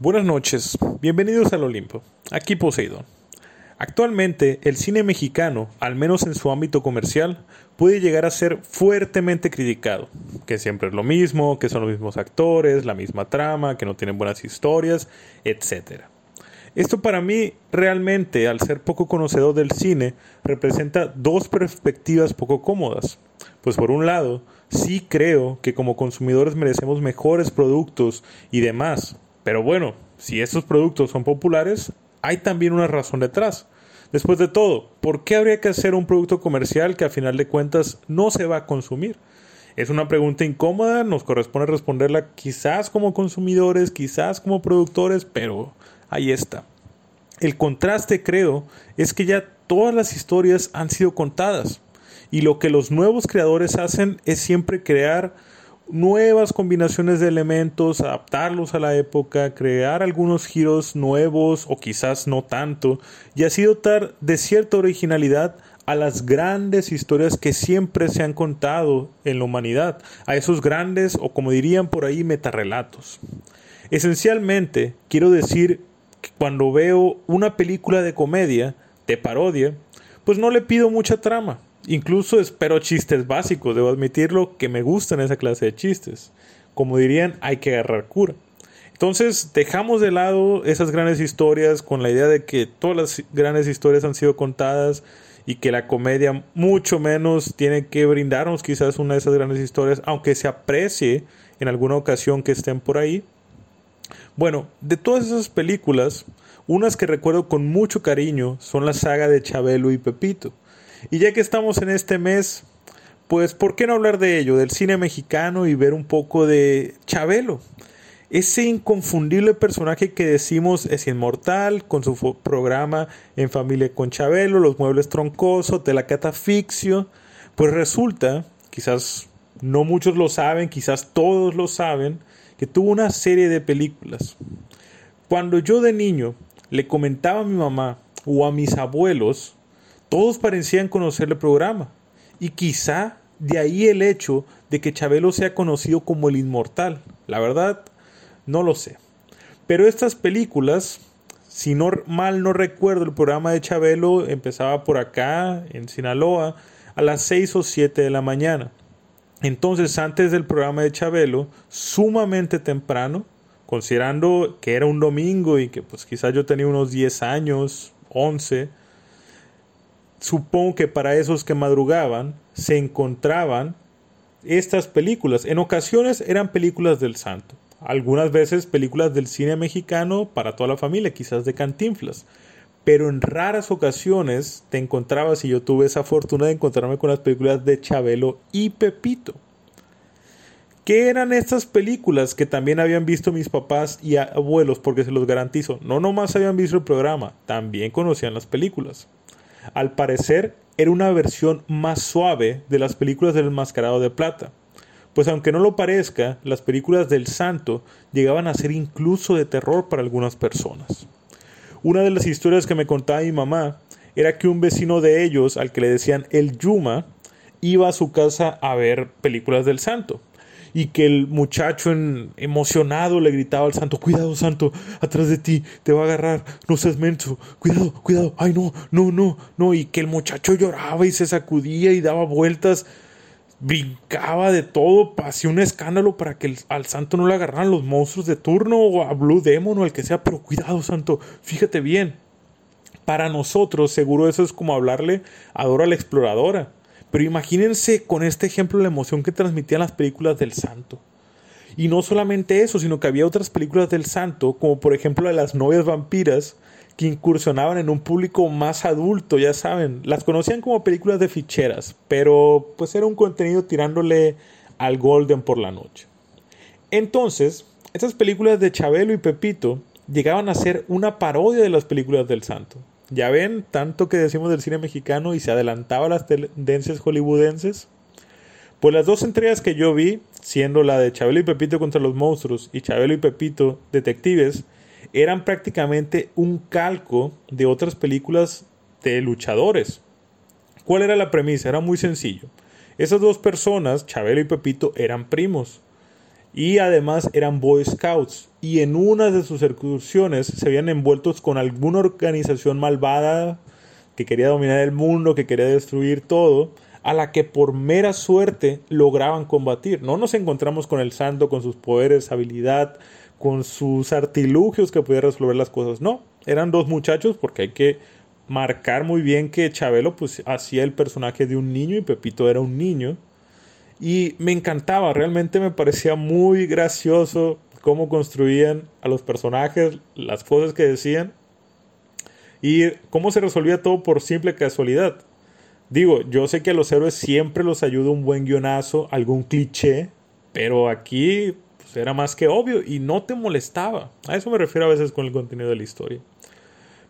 Buenas noches, bienvenidos al Olimpo. Aquí Poseidón. Actualmente, el cine mexicano, al menos en su ámbito comercial, puede llegar a ser fuertemente criticado, que siempre es lo mismo, que son los mismos actores, la misma trama, que no tienen buenas historias, etc. Esto para mí realmente, al ser poco conocedor del cine, representa dos perspectivas poco cómodas. Pues por un lado, sí creo que como consumidores merecemos mejores productos y demás, pero bueno, si estos productos son populares, hay también una razón detrás. Después de todo, ¿por qué habría que hacer un producto comercial que a final de cuentas no se va a consumir? Es una pregunta incómoda, nos corresponde responderla quizás como consumidores, quizás como productores, pero ahí está. El contraste, creo, es que ya todas las historias han sido contadas y lo que los nuevos creadores hacen es siempre crear nuevas combinaciones de elementos, adaptarlos a la época, crear algunos giros nuevos o quizás no tanto, y así dotar de cierta originalidad a las grandes historias que siempre se han contado en la humanidad, a esos grandes o como dirían por ahí metarrelatos. Esencialmente, quiero decir que cuando veo una película de comedia, de parodia, pues no le pido mucha trama, Incluso espero chistes básicos, debo admitirlo, que me gustan esa clase de chistes. Como dirían, hay que agarrar cura. Entonces dejamos de lado esas grandes historias con la idea de que todas las grandes historias han sido contadas y que la comedia mucho menos tiene que brindarnos quizás una de esas grandes historias, aunque se aprecie en alguna ocasión que estén por ahí. Bueno, de todas esas películas, unas que recuerdo con mucho cariño son la saga de Chabelo y Pepito. Y ya que estamos en este mes, pues ¿por qué no hablar de ello, del cine mexicano y ver un poco de Chabelo? Ese inconfundible personaje que decimos es inmortal, con su programa En Familia con Chabelo, Los Muebles Troncosos, De la Catafixio, pues resulta, quizás no muchos lo saben, quizás todos lo saben, que tuvo una serie de películas. Cuando yo de niño le comentaba a mi mamá o a mis abuelos todos parecían conocer el programa, y quizá de ahí el hecho de que Chabelo sea conocido como el inmortal. La verdad, no lo sé. Pero estas películas, si no mal no recuerdo, el programa de Chabelo empezaba por acá, en Sinaloa, a las 6 o 7 de la mañana. Entonces, antes del programa de Chabelo, sumamente temprano, considerando que era un domingo y que pues quizás yo tenía unos 10 años, 11, supongo que para esos que madrugaban se encontraban estas películas. En ocasiones eran películas del santo, algunas veces películas del cine mexicano para toda la familia, quizás de cantinflas. Pero en raras ocasiones te encontrabas, y yo tuve esa fortuna de encontrarme con las películas de Chabelo y Pepito. ¿Qué eran estas películas que también habían visto mis papás y abuelos? Porque se los garantizo, no nomás habían visto el programa, también conocían las películas. Al parecer, era una versión más suave de las películas del Enmascarado de Plata. Pues aunque no lo parezca, las películas del Santo llegaban a ser incluso de terror para algunas personas. Una de las historias que me contaba mi mamá era que un vecino de ellos, al que le decían el Yuma, iba a su casa a ver películas del Santo y que el muchacho emocionado le gritaba al santo, cuidado santo, atrás de ti, te va a agarrar, no seas menso, cuidado, cuidado, ay no, no, no, no, y que el muchacho lloraba y se sacudía y daba vueltas, brincaba de todo, hacía un escándalo para que al santo no le agarraran los monstruos de turno o a Blue Demon o al que sea, pero cuidado santo, fíjate bien. Para nosotros, seguro eso es como hablarle a Dora la exploradora pero imagínense con este ejemplo la emoción que transmitían las películas del santo. Y no solamente eso, sino que había otras películas del santo, como por ejemplo de las novias vampiras, que incursionaban en un público más adulto, ya saben. Las conocían como películas de ficheras, pero pues era un contenido tirándole al Golden por la noche. Entonces, estas películas de Chabelo y Pepito llegaban a ser una parodia de las películas del santo. Ya ven, tanto que decimos del cine mexicano y se adelantaba a las tendencias hollywoodenses. Pues las dos entregas que yo vi, siendo la de Chabelo y Pepito contra los monstruos y Chabelo y Pepito detectives, eran prácticamente un calco de otras películas de luchadores. ¿Cuál era la premisa? Era muy sencillo. Esas dos personas, Chabelo y Pepito, eran primos. Y además eran Boy Scouts. Y en una de sus excursiones se habían envueltos con alguna organización malvada que quería dominar el mundo, que quería destruir todo, a la que por mera suerte lograban combatir. No nos encontramos con el santo, con sus poderes, habilidad, con sus artilugios que podía resolver las cosas. No, eran dos muchachos porque hay que marcar muy bien que Chabelo pues hacía el personaje de un niño y Pepito era un niño. Y me encantaba, realmente me parecía muy gracioso cómo construían a los personajes, las cosas que decían y cómo se resolvía todo por simple casualidad. Digo, yo sé que a los héroes siempre los ayuda un buen guionazo, algún cliché, pero aquí pues, era más que obvio y no te molestaba. A eso me refiero a veces con el contenido de la historia.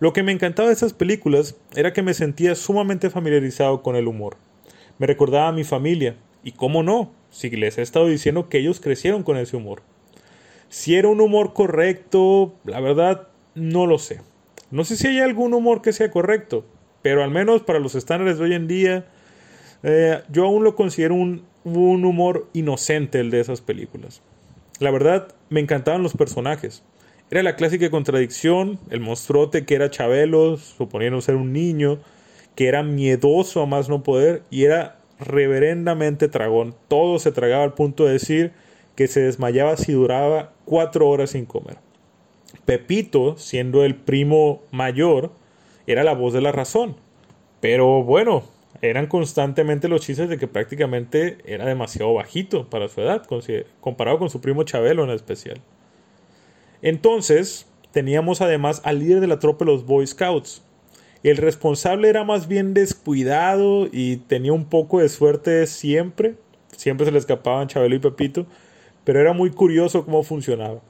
Lo que me encantaba de esas películas era que me sentía sumamente familiarizado con el humor. Me recordaba a mi familia, y cómo no, si les he estado diciendo que ellos crecieron con ese humor. Si era un humor correcto, la verdad no lo sé. No sé si hay algún humor que sea correcto, pero al menos para los estándares de hoy en día, eh, yo aún lo considero un, un humor inocente el de esas películas. La verdad, me encantaban los personajes. Era la clásica contradicción, el monstruote que era Chabelo, suponiendo ser un niño, que era miedoso a más no poder y era reverendamente tragón. Todo se tragaba al punto de decir que se desmayaba si duraba cuatro horas sin comer. Pepito, siendo el primo mayor, era la voz de la razón. Pero bueno, eran constantemente los chistes de que prácticamente era demasiado bajito para su edad, comparado con su primo Chabelo en especial. Entonces, teníamos además al líder de la tropa de los Boy Scouts. El responsable era más bien descuidado y tenía un poco de suerte siempre. Siempre se le escapaban Chabelo y Pepito, pero era muy curioso cómo funcionaba.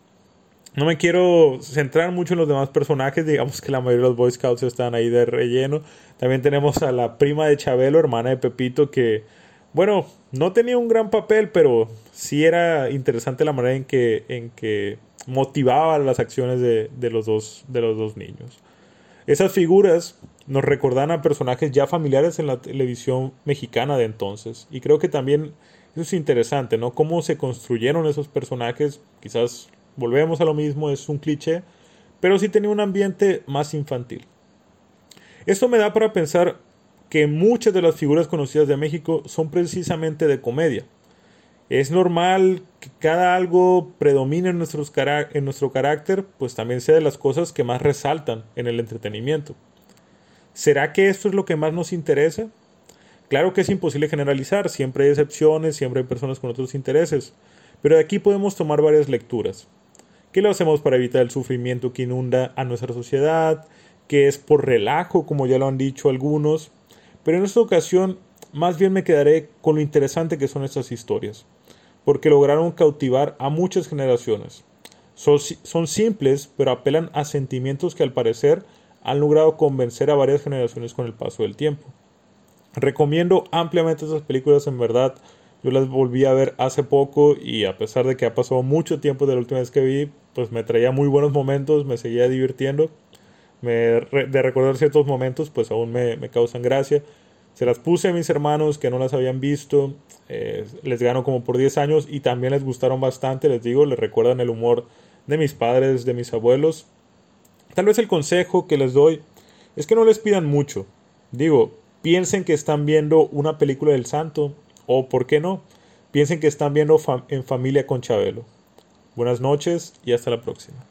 No me quiero centrar mucho en los demás personajes, digamos que la mayoría de los Boy Scouts están ahí de relleno. También tenemos a la prima de Chabelo, hermana de Pepito, que, bueno, no tenía un gran papel, pero sí era interesante la manera en que, en que motivaba las acciones de, los dos, de los dos niños. Esas figuras nos recordan a personajes ya familiares en la televisión mexicana de entonces. Y creo que también eso es interesante, ¿no? Cómo se construyeron esos personajes. Quizás volvemos a lo mismo, es un cliché, pero sí tenía un ambiente más infantil. Esto me da para pensar que muchas de las figuras conocidas de México son precisamente de comedia. Es normal que cada algo predomine en, en nuestro carácter, pues también sea de las cosas que más resaltan en el entretenimiento. ¿Será que esto es lo que más nos interesa? Claro que es imposible generalizar, siempre hay excepciones, siempre hay personas con otros intereses, pero de aquí podemos tomar varias lecturas. ¿Qué lo hacemos para evitar el sufrimiento que inunda a nuestra sociedad? ¿Qué es por relajo, como ya lo han dicho algunos? Pero en esta ocasión, más bien me quedaré con lo interesante que son estas historias porque lograron cautivar a muchas generaciones. Son, simples, pero apelan a sentimientos que al parecer han logrado convencer a varias generaciones con el paso del tiempo. Recomiendo ampliamente esas películas, en verdad. Yo las volví a ver hace poco y a pesar de que ha pasado mucho tiempo de la última vez que vi, pues me traía muy buenos momentos, me seguía divirtiendo. Me, de recordar ciertos momentos, pues aún me, me causan gracia. Se las puse a mis hermanos que no las habían visto eh, les gano como por 10 años y también les gustaron bastante, les digo, les recuerdan el humor de mis padres, de mis abuelos. Tal vez el consejo que les doy es que no les pidan mucho. Digo, piensen que están viendo una película del santo o, ¿por qué no? Piensen que están viendo en familia con Chabelo. Buenas noches y hasta la próxima.